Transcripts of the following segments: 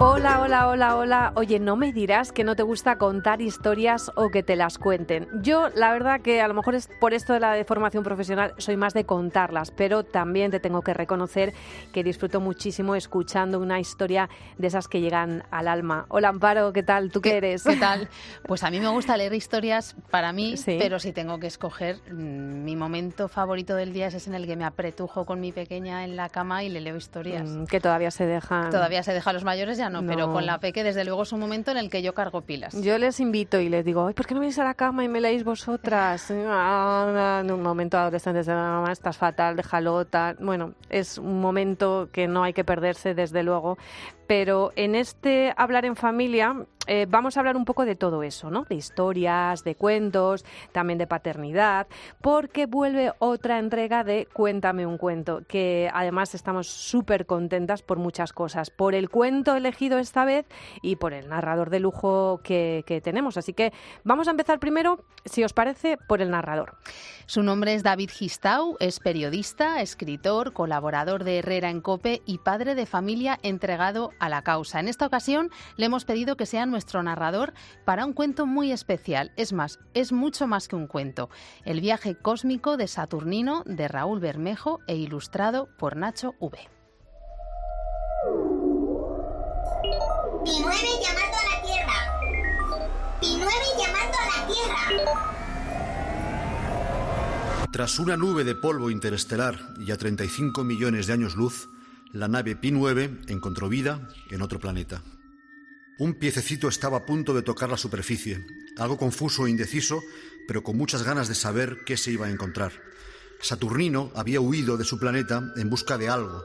Hola, hola, hola, hola. Oye, no me dirás que no te gusta contar historias o que te las cuenten. Yo, la verdad que a lo mejor es por esto de la formación profesional, soy más de contarlas, pero también te tengo que reconocer que disfruto muchísimo escuchando una historia de esas que llegan al alma. Hola, Amparo, ¿qué tal? ¿Tú qué, eres? ¿Qué tal? Pues a mí me gusta leer historias para mí, pero si tengo que escoger, mm, mi momento favorito del día es ese en el que me apretujo con mi pequeña en la cama y le leo historias. Mm, que todavía se dejan. Todavía se deja a los mayores ya no, pero con la peque desde luego es un momento en el que yo cargo pilas. Yo les invito y les digo, ¿por qué no venís a la cama y me leéis vosotras? Ah, en un momento adolescente, mamá, estás fatal, déjalo, tal. Bueno, es un momento que no hay que perderse desde luego, pero en este hablar en familia eh, vamos a hablar un poco de todo eso, ¿no? De historias, de cuentos, también de paternidad, porque vuelve otra entrega de Cuéntame un cuento, que además estamos súper contentas por muchas cosas, por el cuento elegido esta vez y por el narrador de lujo que, que tenemos. Así que vamos a empezar primero, si os parece, por el narrador. Su nombre es David Gistau, es periodista, escritor, colaborador de Herrera en Cope y padre de familia entregado a la causa. En esta ocasión le hemos pedido que sea nuestro narrador para un cuento muy especial. Es más, es mucho más que un cuento. El viaje cósmico de Saturnino de Raúl Bermejo e ilustrado por Nacho V. llamando a la Tierra. llamando a la Tierra. Tras una nube de polvo interestelar y a 35 millones de años luz, la nave Pi 9 encontró vida en otro planeta. Un piececito estaba a punto de tocar la superficie, algo confuso e indeciso, pero con muchas ganas de saber qué se iba a encontrar. Saturnino había huido de su planeta en busca de algo,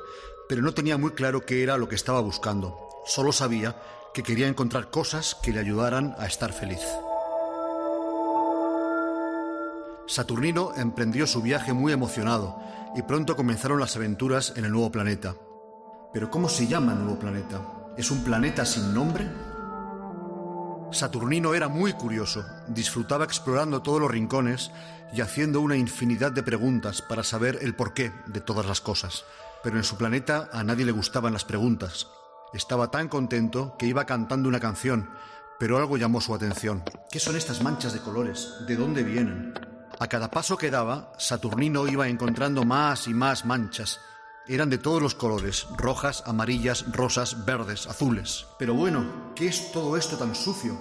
pero no tenía muy claro qué era lo que estaba buscando. Solo sabía que quería encontrar cosas que le ayudaran a estar feliz. Saturnino emprendió su viaje muy emocionado y pronto comenzaron las aventuras en el nuevo planeta. Pero ¿cómo se llama nuevo planeta? ¿Es un planeta sin nombre? Saturnino era muy curioso, disfrutaba explorando todos los rincones y haciendo una infinidad de preguntas para saber el porqué de todas las cosas. Pero en su planeta a nadie le gustaban las preguntas. Estaba tan contento que iba cantando una canción, pero algo llamó su atención. ¿Qué son estas manchas de colores? ¿De dónde vienen? A cada paso que daba, Saturnino iba encontrando más y más manchas. Eran de todos los colores, rojas, amarillas, rosas, verdes, azules. Pero bueno, ¿qué es todo esto tan sucio?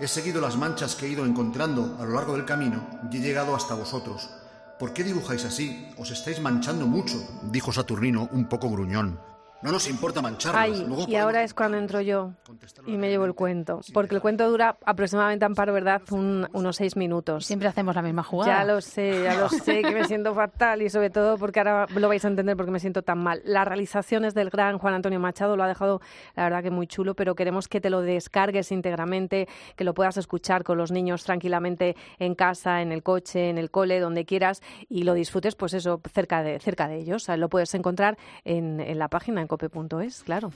He seguido las manchas que he ido encontrando a lo largo del camino y he llegado hasta vosotros. ¿Por qué dibujáis así? Os estáis manchando mucho, dijo Saturnino un poco gruñón. No nos importa mancharnos. Ay, y ahora es cuando entro yo y me llevo el cuento. Porque el cuento dura aproximadamente, Amparo, ¿verdad? unos seis minutos. Siempre hacemos la misma jugada. Ya lo sé, ya lo sé, que me siento fatal y sobre todo porque ahora lo vais a entender porque me siento tan mal. Las realizaciones del gran Juan Antonio Machado lo ha dejado, la verdad, que muy chulo, pero queremos que te lo descargues íntegramente, que lo puedas escuchar con los niños tranquilamente en casa, en el coche, en el cole, donde quieras y lo disfrutes, pues eso, cerca de, cerca de ellos. lo puedes encontrar en, en la página, en cope.es, claro.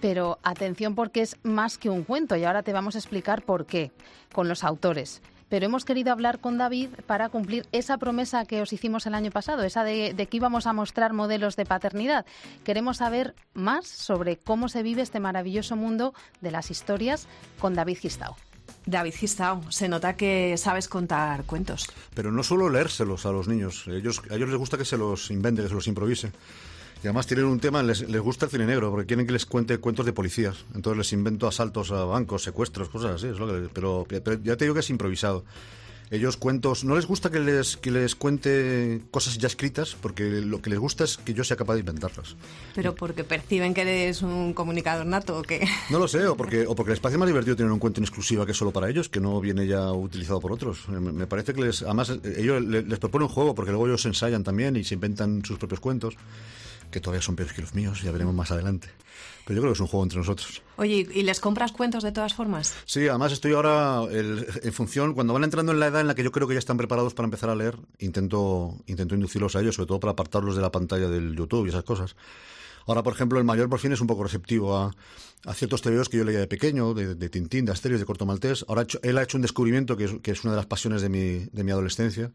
Pero atención porque es más que un cuento y ahora te vamos a explicar por qué con los autores. Pero hemos querido hablar con David para cumplir esa promesa que os hicimos el año pasado, esa de, que íbamos a mostrar modelos de paternidad. Queremos saber más sobre cómo se vive este maravilloso mundo de las historias con David Gistao. David Gistao, se nota que sabes contar cuentos. Pero no solo leérselos a los niños, ellos, a ellos les gusta que se los invente, que se los improvise. Y además tienen un tema, les, les, gusta el cine negro, porque quieren que les cuente cuentos de policías. Entonces les invento asaltos a bancos, secuestros, cosas así. Es lo que, pero, pero, ya te digo que es improvisado. Ellos cuentos, no les gusta que les, que les cuente cosas ya escritas, porque lo que les gusta es que yo sea capaz de inventarlas. ¿Pero porque perciben que eres un comunicador nato o qué? No lo sé, o porque, o porque les parece más divertido tener un cuento en exclusiva que solo para ellos, que no viene ya utilizado por otros. Me, parece que les, además, ellos les, les proponen un juego, porque luego ellos ensayan también y se inventan sus propios cuentos que todavía son peores que los míos, ya veremos más adelante. Pero yo creo que es un juego entre nosotros. Oye, ¿y les compras cuentos de todas formas? Sí, además estoy ahora en función, cuando van entrando en la edad en la que yo creo que ya están preparados para empezar a leer, intento, intento inducirlos a ellos, sobre todo para apartarlos de la pantalla del YouTube y esas cosas. Ahora, por ejemplo, el mayor por fin es un poco receptivo a, a ciertos tebeos que yo leía de pequeño, de, de Tintín, de Asterios, de Corto Maltés. Ahora hecho- él ha hecho un descubrimiento que es, que es una de las pasiones de mi, de mi adolescencia,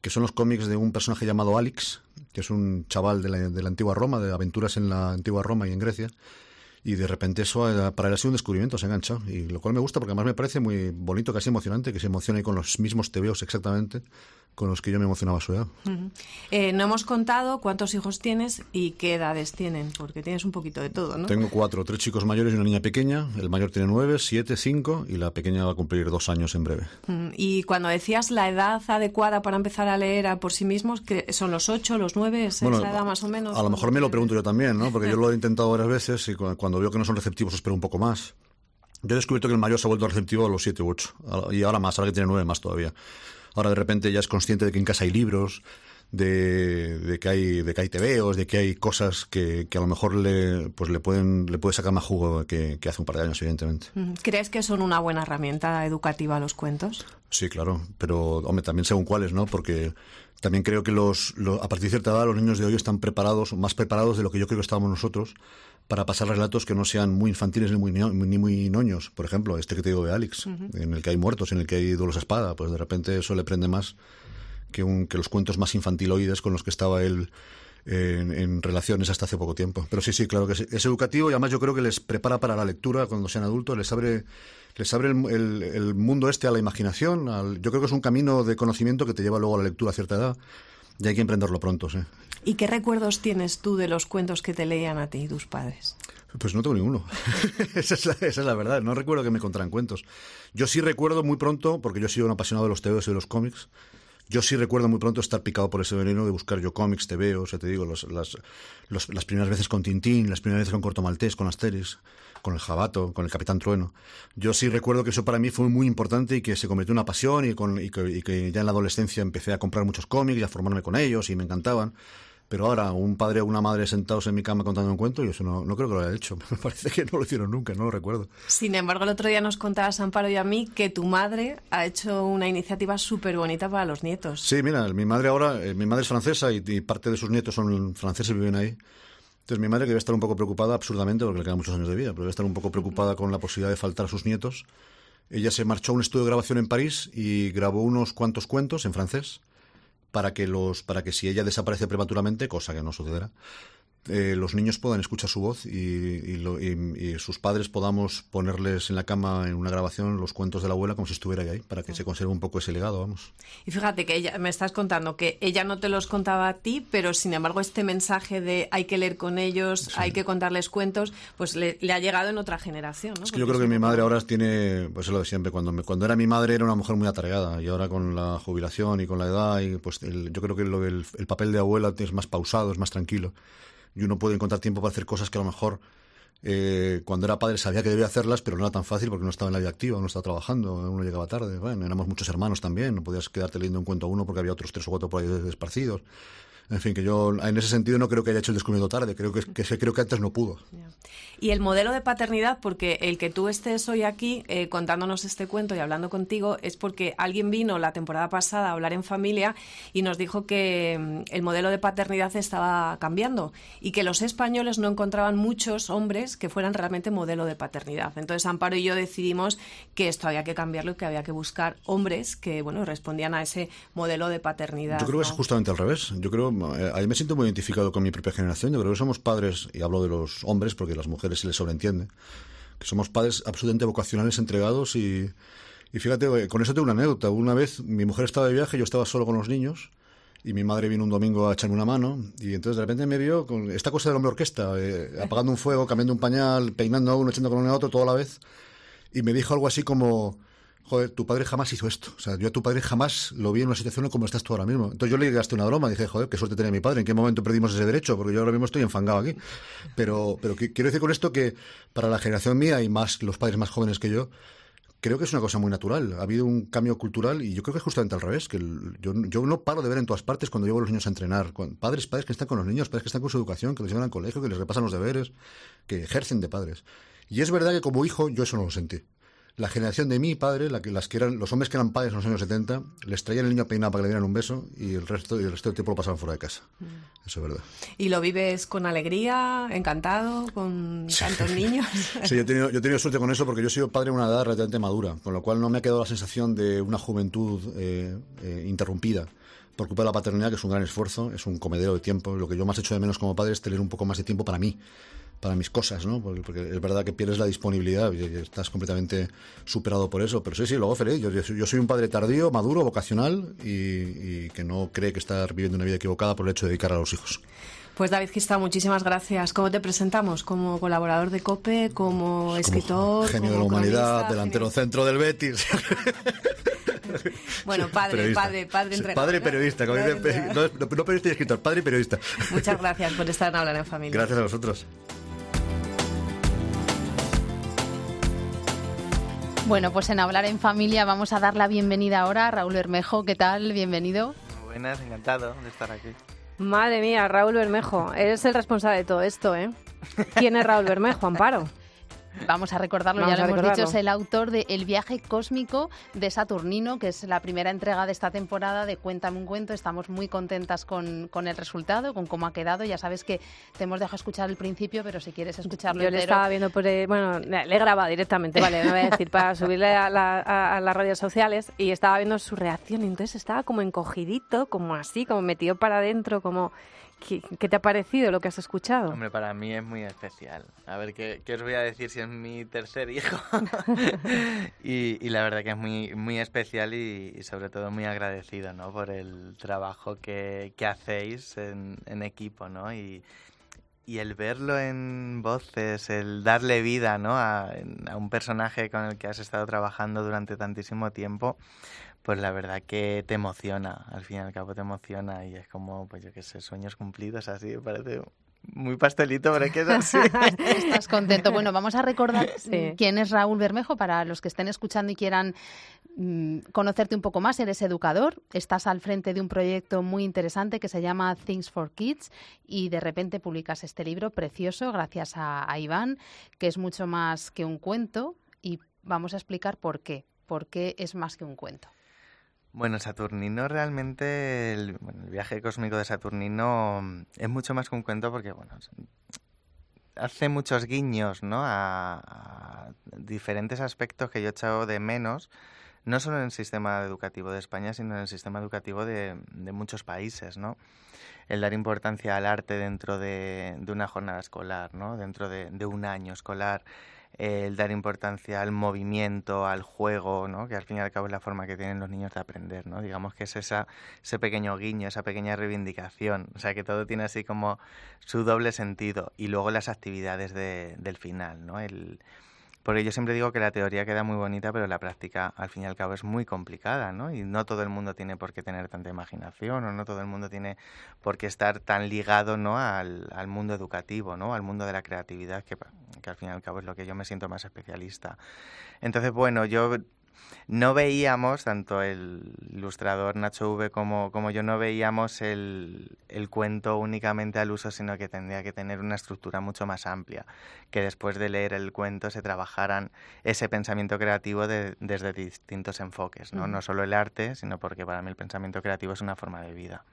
que son los cómics de un personaje llamado Alix, que es un chaval de la, de la antigua Roma, de aventuras en la antigua Roma y en Grecia. Y de repente eso eh, para él ha sido un descubrimiento, se ha enganchado. Y lo cual me gusta porque además me parece muy bonito, casi emocionante, que se emocione con los mismos tebeos exactamente con los que yo me emocionaba a su edad. Eh, no hemos contado cuántos hijos tienes y qué edades tienen, porque tienes un poquito de todo, ¿no? Tengo cuatro, tres chicos mayores y una niña pequeña. El mayor tiene nueve, siete, cinco y la pequeña va a cumplir dos años en breve. Y cuando decías la edad adecuada para empezar a leer a por sí mismos, ¿qué- ¿son los ocho, los nueve? ¿Es Bueno, esa edad más o menos? A lo mejor me lo ¿Cómo pregunto yo también, ¿no? Porque yo lo he intentado varias veces y cu- cuando veo que no son receptivos espero un poco más. Yo he descubierto que el mayor se ha vuelto receptivo a los 7 u 8. Y ahora más, ahora que tiene 9 más todavía. Ahora de repente ya es consciente de que en casa hay libros, de, de que hay de que hay tebeos, de que hay cosas que, que a lo mejor le pues le pueden le puede sacar más jugo que, que hace un par de años, evidentemente. ¿Crees que son una buena herramienta educativa los cuentos? Sí, claro, pero hombre, también según cuáles, ¿no? Porque también creo que los, lo- a partir de cierta edad los niños de hoy están preparados, más preparados de lo que yo creo que estábamos nosotros, para pasar relatos que no sean muy infantiles ni muy, ni muy ñoños. Por ejemplo, este que te digo de Alex, en el que hay muertos, en el que hay duelos a espada, pues de repente eso le prende más que, un, que los cuentos más infantiloides con los que estaba él en, en relaciones hasta hace poco tiempo. Pero sí, sí, claro que es, es educativo y además yo creo que les prepara para la lectura cuando sean adultos, les abre, les abre el, el- el mundo este a la imaginación. al- yo creo que es un camino de conocimiento que te lleva luego a la lectura a cierta edad y hay que emprenderlo pronto, sí. ¿Y qué recuerdos tienes tú de los cuentos que te leían a ti y tus padres? Pues no tengo ninguno. esa, es la, esa es la verdad. No recuerdo que me contaran cuentos. Yo sí recuerdo muy pronto, porque yo he sido un apasionado de los tebeos y de los cómics, yo sí recuerdo muy pronto estar picado por ese veneno de buscar yo cómics, tebeos, ya te digo, los- las, los- las primeras veces con Tintín, las primeras veces con Corto Maltés, con Asterix, con el Jabato, con el Capitán Trueno. Yo sí recuerdo que eso para mí fue muy importante y que se convirtió en una pasión y, con- y que, y que ya en la adolescencia empecé a comprar muchos cómics y a formarme con ellos y me encantaban. Pero ahora, un padre o una madre sentados en mi cama contando un cuento, yo eso no, no creo que lo haya hecho. Me parece que no lo hicieron nunca, no lo recuerdo. Sin embargo, el otro día nos contabas, Amparo y a mí, que tu madre ha hecho una iniciativa súper bonita para los nietos. Sí, mira, mi madre ahora, eh, mi madre es francesa y, y parte de sus nietos son franceses y viven ahí. Entonces mi madre que debe estar un poco preocupada, absurdamente, porque le quedan muchos años de vida, pero debe estar un poco preocupada con la posibilidad de faltar a sus nietos. Ella se marchó a un estudio de grabación en París y grabó unos cuantos cuentos en francés para que los para que si ella desaparece prematuramente, cosa que no sucederá, eh, los niños puedan escuchar su voz y, y lo- y- y sus padres podamos ponerles en la cama en una grabación los cuentos de la abuela como si estuviera ahí, para que se conserve un poco ese legado, vamos. Y fíjate que ella, me estás contando que ella no te los contaba a ti, pero sin embargo este mensaje de hay que leer con ellos, hay que contarles cuentos, pues le, le ha llegado en otra generación, ¿no? Es que yo creo que mi madre ahora tiene, pues es lo de siempre, cuando, me- cuando era mi madre era una mujer muy atareada y ahora con la jubilación y con la edad, y pues el- yo creo que lo del- el papel de abuela es más pausado, es más tranquilo y uno puede encontrar tiempo para hacer cosas que a lo mejor eh, cuando era padre sabía que debía hacerlas, pero no era tan fácil porque no estaba en la vida activa, no estaba trabajando, uno llegaba tarde. Bueno, éramos muchos hermanos también, no podías quedarte leyendo un cuento a uno porque había otros tres o cuatro por ahí desparcidos. En fin, que yo en ese sentido no creo que haya hecho el descubrimiento tarde, creo que, que, creo que antes no pudo. Y el modelo de paternidad, porque el que tú estés hoy aquí eh, contándonos este cuento y hablando contigo, es porque alguien vino la temporada pasada a hablar en familia y nos dijo que mm, el modelo de paternidad estaba cambiando y que los españoles no encontraban muchos hombres que fueran realmente modelo de paternidad. Entonces Amparo y yo decidimos que esto había que cambiarlo y que había que buscar hombres que bueno respondían a ese modelo de paternidad. Yo creo que es justamente al revés. Yo creo, ahí me siento muy identificado con mi propia generación. Yo creo que somos padres, y hablo de los hombres porque a las mujeres se les sobreentiende, que somos padres absolutamente vocacionales, entregados y, y fíjate, eh, con eso tengo una anécdota. Una vez mi mujer estaba de viaje, yo estaba solo con los niños y mi madre vino un domingo a echarme una mano y entonces de repente me vio con esta cosa del hombre orquesta, eh, apagando un fuego, cambiando un pañal, peinando a uno, echando con uno a otro, todo a la vez. Y me dijo algo así como, joder, tu padre jamás hizo esto. O sea, yo a tu padre jamás lo vi en una situación como estás tú ahora mismo. Entonces yo le gasté una broma, dije, joder, qué suerte tenía mi padre, ¿en qué momento perdimos ese derecho? Porque yo ahora mismo estoy enfangado aquí. Pero, pero qui- quiero decir con esto que para la generación mía y más los padres más jóvenes que yo, creo que es una cosa muy natural. Ha habido un cambio cultural y yo creo que es justamente al revés. Que yo, yo no paro de ver en todas partes cuando llevo a los niños a entrenar. padres, padres que están con los niños, padres que están con su educación, que los llevan al colegio, que les repasan los deberes, que ejercen de padres. Y es verdad que como hijo yo eso no lo sentí. La generación de mi padre, la que, las que eran, los hombres que eran padres en los años 70, les traían el niño peinado para que le dieran un beso y el resto, y el resto del tiempo lo pasaban fuera de casa. Mm. Eso es verdad. ¿Y lo vives con alegría, encantado, con tantos niños? sí, yo he, tenido, yo he tenido suerte con eso porque yo he sido padre de una edad relativamente madura, con lo cual no me ha quedado la sensación de una juventud eh, eh, interrumpida por culpa de la paternidad, que es un gran esfuerzo, es un comedero de tiempo. Lo que yo más hecho de menos como padre es tener un poco más de tiempo para mí, para mis cosas, ¿no? Porque, es verdad que pierdes la disponibilidad y, estás completamente superado por eso. Pero sí, sí, luego feliz. Yo, yo, soy un padre tardío, maduro, vocacional y, que no cree que está viviendo una vida equivocada por el hecho de dedicar a los hijos. Pues David Gista, muchísimas gracias. ¿Cómo te presentamos? ¿Como colaborador de COPE? ¿Como escritor? genio de la humanidad, delantero centro del Betis. Bueno, padre, padre, padre entrenador. Padre periodista, no, periodista y escritor, padre y periodista. Muchas gracias por estar en Hablar en Familia. Gracias a vosotros. Bueno, pues en Hablar en Familia vamos a dar la bienvenida ahora a Raúl Bermejo. ¿Qué tal? Bienvenido. buenas, encantado de estar aquí. Madre mía, Raúl Bermejo, eres el responsable de todo esto, ¿eh? ¿Quién es Raúl Bermejo, Amparo? Vamos a recordarlo, ya lo hemos dicho, es el autor de El viaje cósmico de Saturnino, que es la primera entrega de esta temporada de Cuéntame un cuento. Estamos muy contentas con, con el resultado, con cómo ha quedado. Ya sabes que te hemos dejado escuchar el principio, pero si quieres escucharlo Yo le estaba viendo por... bueno, le he grabado directamente, vale, no voy a decir, para subirle a, a, las redes sociales y estaba viendo su reacción y entonces estaba como encogidito, como así, como metido para adentro, como... ¿Qué, te ha parecido lo que has escuchado? Hombre, para mí es muy especial. A ver, ¿qué, os voy a decir si es mi tercer hijo? y, la verdad que es muy, muy especial y, sobre todo muy agradecido ¿no? por el trabajo que, que hacéis en, en, equipo. ¿no? Y, y el verlo en voces, el darle vida ¿no? a, a un personaje con el que has estado trabajando durante tantísimo tiempo, pues la verdad que te emociona, al fin y al cabo te emociona y es como, pues yo qué sé, sueños cumplidos, así, me parece muy pastelito, pero es que es así. Estás contento. Bueno, vamos a recordar quién es Raúl Bermejo para los que estén escuchando y quieran mm, conocerte un poco más. Eres educador, estás al frente de un proyecto muy interesante que se llama Things for Kids y de repente publicas este libro precioso gracias a Iván, que es mucho más que un cuento y vamos a explicar por qué. ¿Por qué es más que un cuento? Bueno, Saturnino realmente, el, viaje cósmico de Saturnino mm, es mucho más que un cuento porque, bueno, hace muchos guiños, ¿no? A, diferentes aspectos que yo he echado de menos, no solo en el sistema educativo de España, sino en el sistema educativo de, muchos países, ¿no? El dar importancia al arte dentro de, una jornada escolar, ¿no? Dentro de, un año escolar el dar importancia al movimiento, al juego, ¿no? que al fin y al cabo es la forma que tienen los niños de aprender. ¿no? Digamos que es esa, ese pequeño guiño, esa pequeña reivindicación. O sea, que todo tiene así como su doble sentido. Y luego las actividades de, del final. ¿no? Porque yo siempre digo que la teoría queda muy bonita, pero la práctica, al fin y al cabo, es muy complicada, ¿no? Y no todo el mundo tiene por qué tener tanta imaginación, o no todo el mundo tiene por qué estar tan ligado, ¿no? Al, al mundo educativo, ¿no? Al mundo de la creatividad, que, que al fin y al cabo es lo que yo me siento más especialista. Entonces, bueno, yo no veíamos, tanto el ilustrador Nacho V como, como yo, no veíamos el, el, cuento únicamente al uso, sino que tendría que tener una estructura mucho más amplia, que después de leer el cuento se trabajaran ese pensamiento creativo desde distintos enfoques, ¿no? no solo el arte, sino porque para mí el pensamiento creativo es una forma de vida.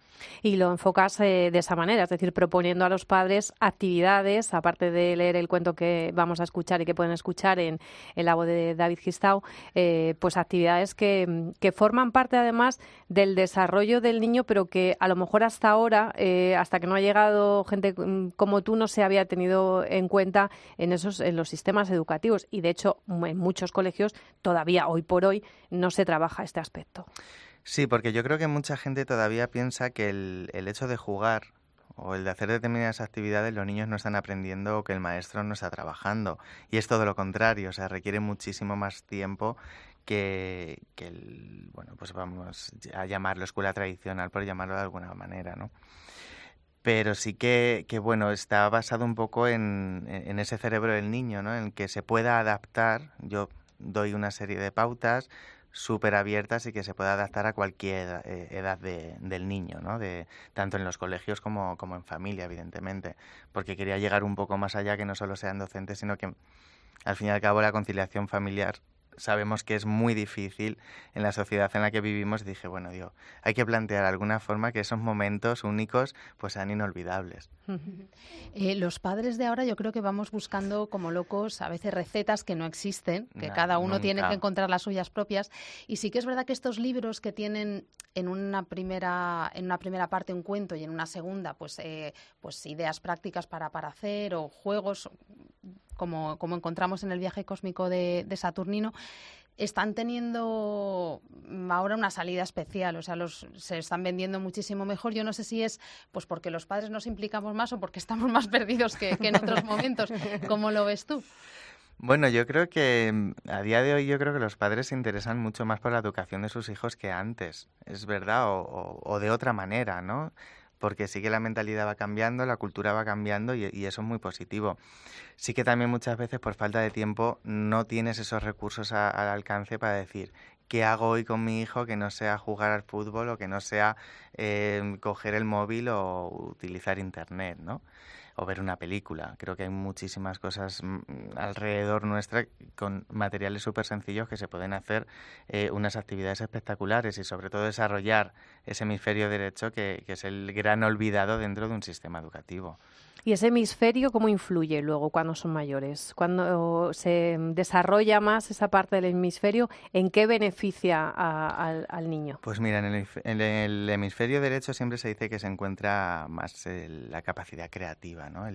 Y lo enfocas eh, de esa manera, es decir, proponiendo a los padres actividades, aparte de leer el cuento que vamos a escuchar y que pueden escuchar en, en la voz de David Gistau, eh, pues actividades que, que, forman parte además del desarrollo del niño, pero que a lo mejor hasta ahora, eh, hasta que no ha llegado gente mm, como tú, no se había tenido en cuenta en, esos, en los sistemas educativos. Y de hecho, en muchos colegios todavía hoy por hoy no se trabaja este aspecto. Sí, porque yo creo que mucha gente todavía piensa que el, el hecho de jugar o el de hacer determinadas actividades los niños no están aprendiendo o que el maestro no está trabajando. Y es todo lo contrario, o sea, requiere muchísimo más tiempo que, el, bueno, pues vamos a llamarlo escuela tradicional, por llamarlo de alguna manera, ¿no? Pero sí que, que bueno, está basado un poco en, en ese cerebro del niño, ¿no? En que se pueda adaptar. Yo doy una serie de pautas, súper abiertas y que se pueda adaptar a cualquier eh, edad de, del niño, ¿no? De, tanto en los colegios como, como en familia, evidentemente, porque quería llegar un poco más allá, que no solo sean docentes, sino que al fin y al cabo la conciliación familiar sabemos que es muy difícil en la sociedad en la que vivimos. Dije, bueno, digo, hay que plantear alguna forma que esos momentos únicos pues sean inolvidables. Eh, los padres de ahora yo creo que vamos buscando como locos a veces recetas que no existen, que cada uno tiene que encontrar las suyas propias. Y sí que es verdad que estos libros que tienen en una primera, en una primera parte un cuento y en una segunda pues, eh, pues ideas prácticas para, para hacer o juegos como, como encontramos en el viaje cósmico de, Saturnino, están teniendo ahora una salida especial, o sea, los, se están vendiendo muchísimo mejor. Yo no sé si es pues porque los padres nos implicamos más o porque estamos más perdidos que, en otros momentos. ¿Cómo lo ves tú? Bueno, yo creo que mm, a día de hoy yo creo que los padres se interesan mucho más por la educación de sus hijos que antes, es verdad, o, o de otra manera, ¿no? Porque sí que la mentalidad va cambiando, la cultura va cambiando y, eso es muy positivo. Sí que también muchas veces por falta de tiempo no tienes esos recursos al alcance para decir qué hago hoy con mi hijo que no sea jugar al fútbol o que no sea eh, coger el móvil o utilizar internet, ¿no? o ver una película. Creo que hay muchísimas cosas mm, alrededor nuestra con materiales súper sencillos que se pueden hacer eh, unas actividades espectaculares y sobre todo desarrollar ese hemisferio derecho que, que es el gran olvidado dentro de un sistema educativo. ¿Y ese hemisferio cómo influye luego cuando son mayores? Cuando se desarrolla más esa parte del hemisferio, ¿en qué beneficia al, niño? Pues mira, en el, hemisferio derecho siempre se dice que se encuentra más la capacidad creativa, ¿no?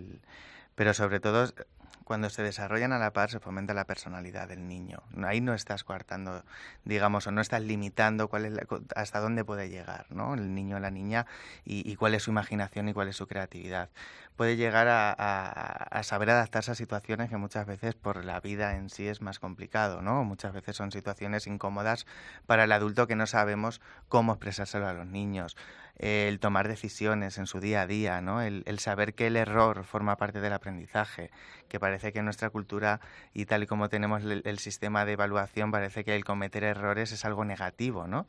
pero sobre todo cuando se desarrollan a la par se fomenta la personalidad del niño. Ahí no estás coartando, digamos, o no estás limitando cuál es hasta dónde puede llegar ¿no? el niño o la niña y, cuál es su imaginación y cuál es su creatividad. Puede llegar a, saber adaptarse a situaciones que muchas veces por la vida en sí es más complicado, ¿no? Muchas veces son situaciones incómodas para el adulto que no sabemos cómo expresárselo a los niños el tomar decisiones en su día a día, ¿no? El, saber que el error forma parte del aprendizaje, que parece que en nuestra cultura y tal y como tenemos el, sistema de evaluación, parece que el cometer errores es algo negativo, ¿no?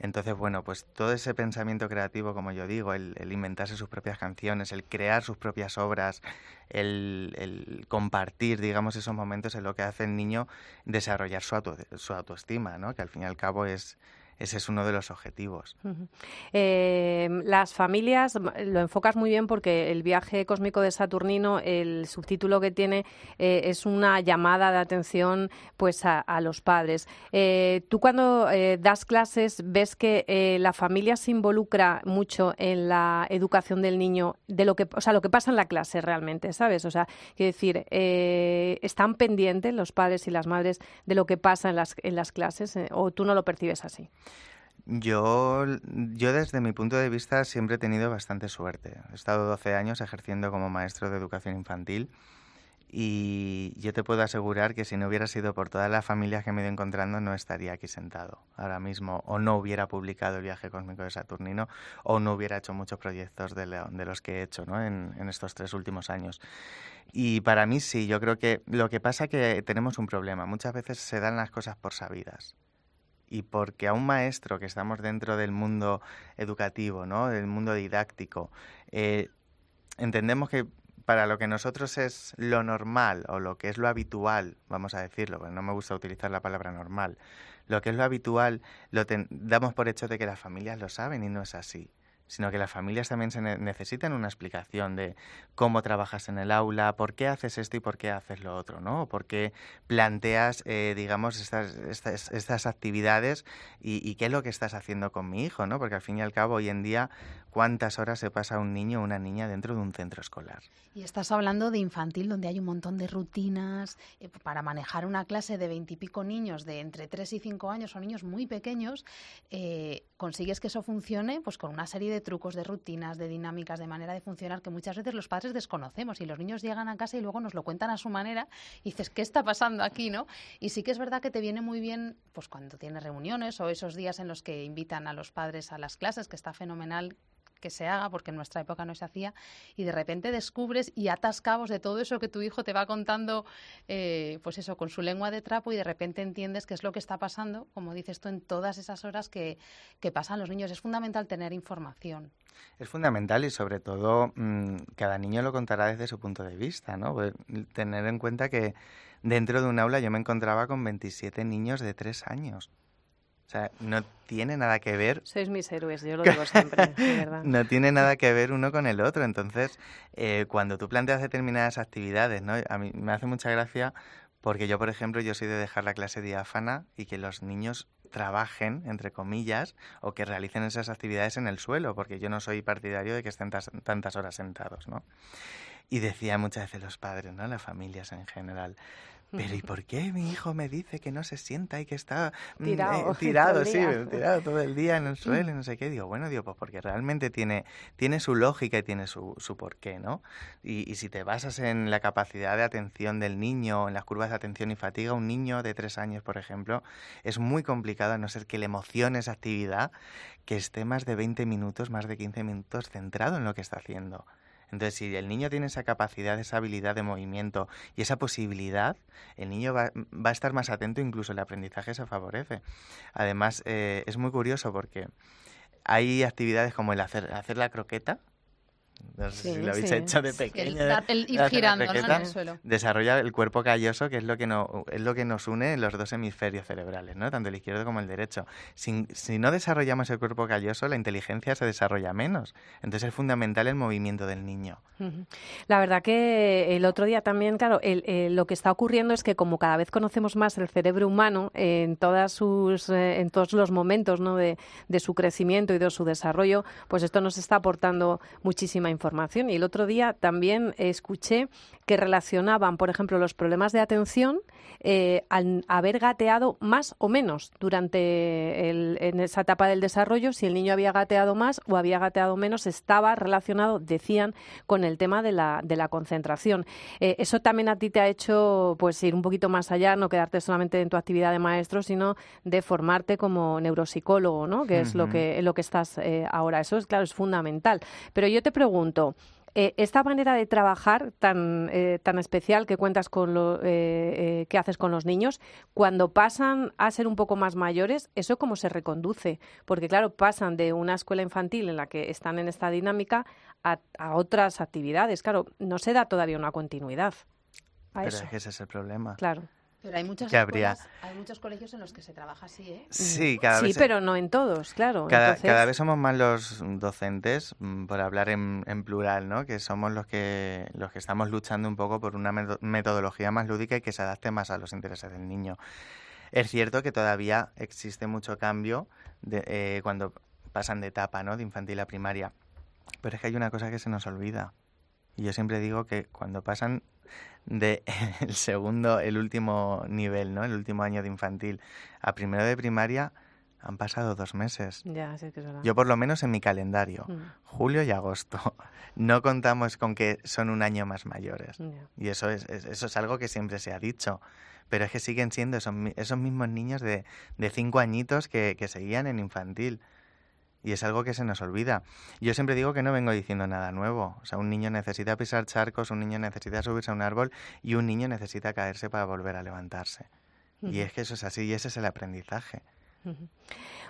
Entonces, bueno, pues todo ese pensamiento creativo, como yo digo, el, inventarse sus propias canciones, el crear sus propias obras, el, compartir, digamos, esos momentos es lo que hace el niño desarrollar su, su autoestima, ¿no? Que al fin y al cabo es, ese es uno de los objetivos. Eh, las familias, lo enfocas muy bien porque el viaje cósmico de Saturnino, el subtítulo que tiene eh, es una llamada de atención pues a, los padres. Eh, tú cuando das clases ves que la familia se involucra mucho en la educación del niño, de lo que, o sea, lo que pasa en la clase realmente, ¿sabes? O sea, quiero decir, están pendientes los padres y las madres de lo que pasa en las, en las clases o tú no lo percibes así. Yo, yo desde mi punto de vista siempre he tenido bastante suerte. He estado 12 años ejerciendo como maestro de educación infantil y yo te puedo asegurar que si no hubiera sido por todas las familias que me he ido encontrando no estaría aquí sentado ahora mismo o no hubiera publicado el viaje cósmico de Saturnino o no hubiera hecho muchos proyectos de, los que he hecho ¿no? en, en estos tres últimos años. Y para mí sí, yo creo que lo que pasa es que tenemos un problema. Muchas veces se dan las cosas por sabidas y porque a un maestro que estamos dentro del mundo educativo, ¿no? del mundo didáctico, eh, entendemos que para lo que nosotros es lo normal o lo que es lo habitual, vamos a decirlo, porque no me gusta utilizar la palabra normal, lo que es lo habitual lo damos por hecho de que las familias lo saben y no es así sino que las familias también se necesitan una explicación de cómo trabajas en el aula, por qué haces esto y por qué haces lo otro, ¿no? Por qué planteas, eh, digamos, estas, estas, estas actividades y, qué es lo que estás haciendo con mi hijo, ¿no? Porque al fin y al cabo, hoy en día, ¿cuántas horas se pasa un niño o una niña dentro de un centro escolar? Y estás hablando de infantil, donde hay un montón de rutinas eh, para manejar una clase de veintipico niños de entre tres y cinco años, o niños muy pequeños, eh, consigues que eso funcione pues con una serie de trucos, de rutinas, de dinámicas, de manera de funcionar que muchas veces los padres desconocemos y los niños llegan a casa y luego nos lo cuentan a su manera y dices, ¿qué está pasando aquí? ¿no? Y sí que es verdad que te viene muy bien pues cuando tienes reuniones o esos días en los que invitan a los padres a las clases, que está fenomenal que se haga, porque en nuestra época no se hacía, y de repente descubres y atas cabos de todo eso que tu hijo te va contando, eh, pues eso, con su lengua de trapo, y de repente entiendes qué es lo que está pasando, como dices tú, en todas esas horas que, que pasan los niños. Es fundamental tener información. Es fundamental y sobre todo mm, cada niño lo contará desde su punto de vista, ¿no? Pues, tener en cuenta que dentro de un aula yo me encontraba con 27 niños de 3 años. O sea, no tiene nada que ver. Sois mis héroes, yo lo digo siempre, de verdad. no tiene nada que ver uno con el otro. Entonces, eh, cuando tú planteas determinadas actividades, ¿no? A mí me hace mucha gracia porque yo, por ejemplo, yo soy de dejar la clase diáfana y que los niños trabajen, entre comillas, o que realicen esas actividades en el suelo, porque yo no soy partidario de que estén tantas horas sentados, ¿no? Y decía muchas veces los padres, ¿no? Las familias en general. Pero ¿y por qué mi hijo me dice que no se sienta y que está mm, tirado, eh, tirado sí, tirado todo el día en el suelo y no sé qué? Digo, bueno, digo, pues porque realmente tiene, tiene su lógica y tiene su, su porqué, ¿no? Y, y, si te basas en la capacidad de atención del niño, en las curvas de atención y fatiga, un niño de tres años, por ejemplo, es muy complicado a no ser que le emocione esa actividad, que esté más de 20 minutos, más de 15 minutos centrado en lo que está haciendo. Entonces, si el niño tiene esa capacidad, esa habilidad de movimiento y esa posibilidad, el niño va, a estar más atento, incluso el aprendizaje se favorece. Además, eh, es muy curioso porque hay actividades como el hacer, hacer la croqueta, no sé si lo habéis hecho de pequeño. El, ir girando en el suelo. Desarrolla el cuerpo calloso, que es lo que, no, es lo que nos une en los dos hemisferios cerebrales, ¿no? tanto el izquierdo como el derecho. Si, si no desarrollamos el cuerpo calloso, la inteligencia se desarrolla menos. Entonces es fundamental el movimiento del niño. La verdad que el otro día también, claro, lo que está ocurriendo es que como cada vez conocemos más el cerebro humano en, todas sus, eh, en todos los momentos ¿no? de, de su crecimiento y de su desarrollo, pues esto nos está aportando muchísima información. Y el otro día también escuché que relacionaban, por ejemplo, los problemas de atención eh, al haber gateado más o menos durante en esa etapa del desarrollo, si el niño había gateado más o había gateado menos, estaba relacionado, decían, con el tema de la, de la concentración. Eh, eso también a ti te ha hecho pues ir un poquito más allá, no quedarte solamente en tu actividad de maestro, sino de formarte como neuropsicólogo, ¿no? Que es lo que, lo que estás eh, ahora. Eso es claro, es fundamental. Pero yo te pregunto eh, esta manera de trabajar tan, eh, tan especial que cuentas con lo eh, que haces con los niños, cuando pasan a ser un poco más mayores, ¿eso cómo se reconduce? Porque claro, pasan de una escuela infantil en la que están en esta dinámica a, otras actividades. Claro, no se da todavía una continuidad. Pero es que ese es el problema. Claro. Pero hay muchas escuelas, hay muchos colegios en los que se trabaja así, ¿eh? Sí, cada sí, pero no en todos, claro. Cada, cada, vez somos más los docentes, mm, por hablar en, en, plural, ¿no? Que somos los que los que estamos luchando un poco por una metodología más lúdica y que se adapte más a los intereses del niño. Es cierto que todavía existe mucho cambio de, eh, cuando pasan de etapa, ¿no? De infantil a primaria. Pero es que hay una cosa que se nos olvida. Y yo siempre digo que cuando pasan de el segundo, el último nivel, ¿no? El último año de infantil a primero de primaria han pasado dos meses. Ya, sí que es verdad. Yo por lo menos en mi calendario, mm. julio y agosto, no contamos con que son un año más mayores. Y eso es, eso es algo que siempre se ha dicho. Pero es que siguen siendo esos, esos mismos niños de, de cinco añitos que, que seguían en infantil. Y es algo que se nos olvida. Yo siempre digo que no vengo diciendo nada nuevo. O sea, un niño necesita pisar charcos, un niño necesita subirse a un árbol y un niño necesita caerse para volver a levantarse. Y es que eso es así y ese es el aprendizaje.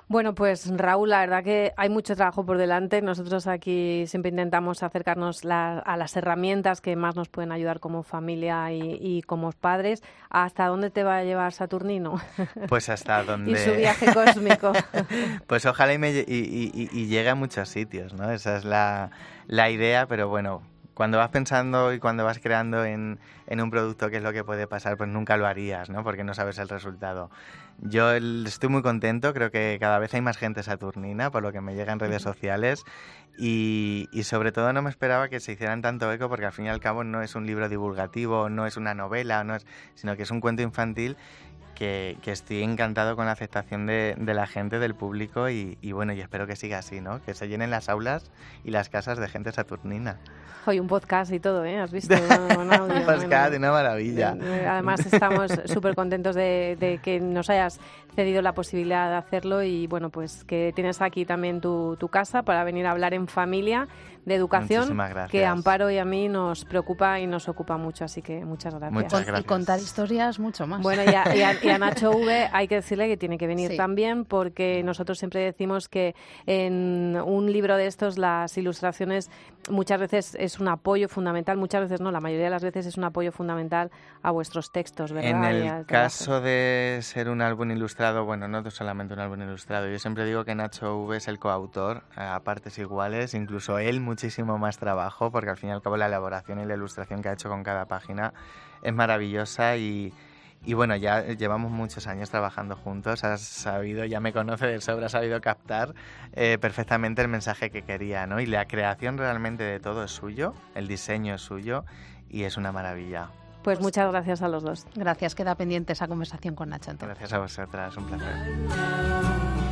Bueno, pues Raúl, la verdad que hay mucho trabajo por delante. Nosotros aquí siempre intentamos acercarnos a las herramientas que más nos pueden ayudar como familia y, como padres. ¿Hasta dónde te va a llevar Saturnino? Pues hasta donde... y su viaje cósmico. pues ojalá y, me, y, llegue a muchos sitios, ¿no? Esa es la, la idea, pero bueno, cuando vas pensando y cuando vas creando en, en, un producto qué es lo que puede pasar, pues nunca lo harías, ¿no? Porque no sabes el resultado. Yo estoy muy contento, creo que cada vez hay más gente saturnina, por lo que me llega en redes sociales, y, y, sobre todo no me esperaba que se hicieran tanto eco, porque al fin y al cabo no es un libro divulgativo, no es una novela, no es, sino que es un cuento infantil que, estoy encantado con la aceptación de, la gente, del público y, bueno, y espero que siga así, ¿no? Que se llenen las aulas y las casas de gente saturnina. Hoy un podcast y todo, ¿eh? ¿Has visto? Un podcast, una maravilla. Eh, además estamos súper contentos de, que nos hayas cedido la posibilidad de hacerlo y bueno, pues que tienes aquí también tu, tu casa para venir a hablar en familia de educación que a Amparo y a mí nos preocupa y nos ocupa mucho, así que muchas gracias. Y contar historias mucho más. Bueno, y a, Nacho V hay que decirle que tiene que venir también porque nosotros siempre decimos que en un libro de estos las ilustraciones muchas veces es un apoyo fundamental, muchas veces no, la mayoría de las veces es un apoyo fundamental a vuestros textos, ¿verdad? En el caso de ser un álbum ilustrado, bueno, no solamente un álbum ilustrado, yo siempre digo que Nacho V es el coautor a partes iguales, incluso él muchísimo más trabajo porque al fin y al cabo la elaboración y la ilustración que ha hecho con cada página es maravillosa y, y bueno, ya llevamos muchos años trabajando juntos, has sabido, ya me conoce de sobra, has sabido captar eh, perfectamente el mensaje que quería, ¿no? Y la creación realmente de todo es suyo, el diseño es suyo y es una maravilla. Pues muchas gracias a los dos. Gracias, queda pendiente esa conversación con Nacho. Gracias a vosotras, un placer.